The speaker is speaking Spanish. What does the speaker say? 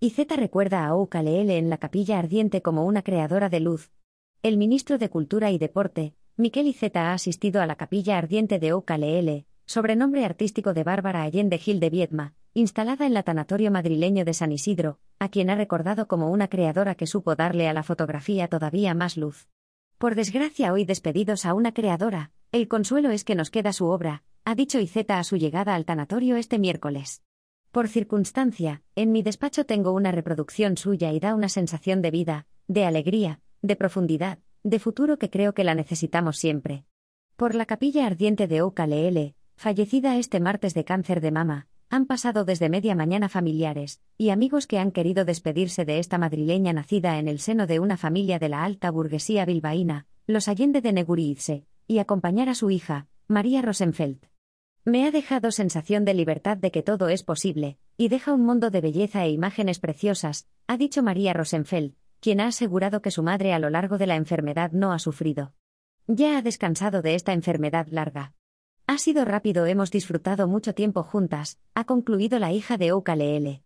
y Z recuerda a Oukalele en la capilla ardiente como una creadora de luz. El ministro de Cultura y Deporte, Miquel Iceta ha asistido a la capilla ardiente de Oukalele, sobrenombre artístico de Bárbara Allende Gil de Viedma, instalada en la tanatorio madrileño de San Isidro, a quien ha recordado como una creadora que supo darle a la fotografía todavía más luz. Por desgracia hoy despedidos a una creadora, el consuelo es que nos queda su obra, ha dicho Iceta a su llegada al tanatorio este miércoles. Por circunstancia, en mi despacho tengo una reproducción suya y da una sensación de vida, de alegría, de profundidad, de futuro que creo que la necesitamos siempre. Por la capilla ardiente de Oukalele, fallecida este martes de cáncer de mama, han pasado desde media mañana familiares y amigos que han querido despedirse de esta madrileña nacida en el seno de una familia de la alta burguesía bilbaína, los Allende de Negurice, y acompañar a su hija, María Rosenfeld. Me ha dejado sensación de libertad de que todo es posible, y deja un mundo de belleza e imágenes preciosas, ha dicho María Rosenfeld, quien ha asegurado que su madre a lo largo de la enfermedad no ha sufrido. Ya ha descansado de esta enfermedad larga. Ha sido rápido, hemos disfrutado mucho tiempo juntas, ha concluido la hija de Oukalele.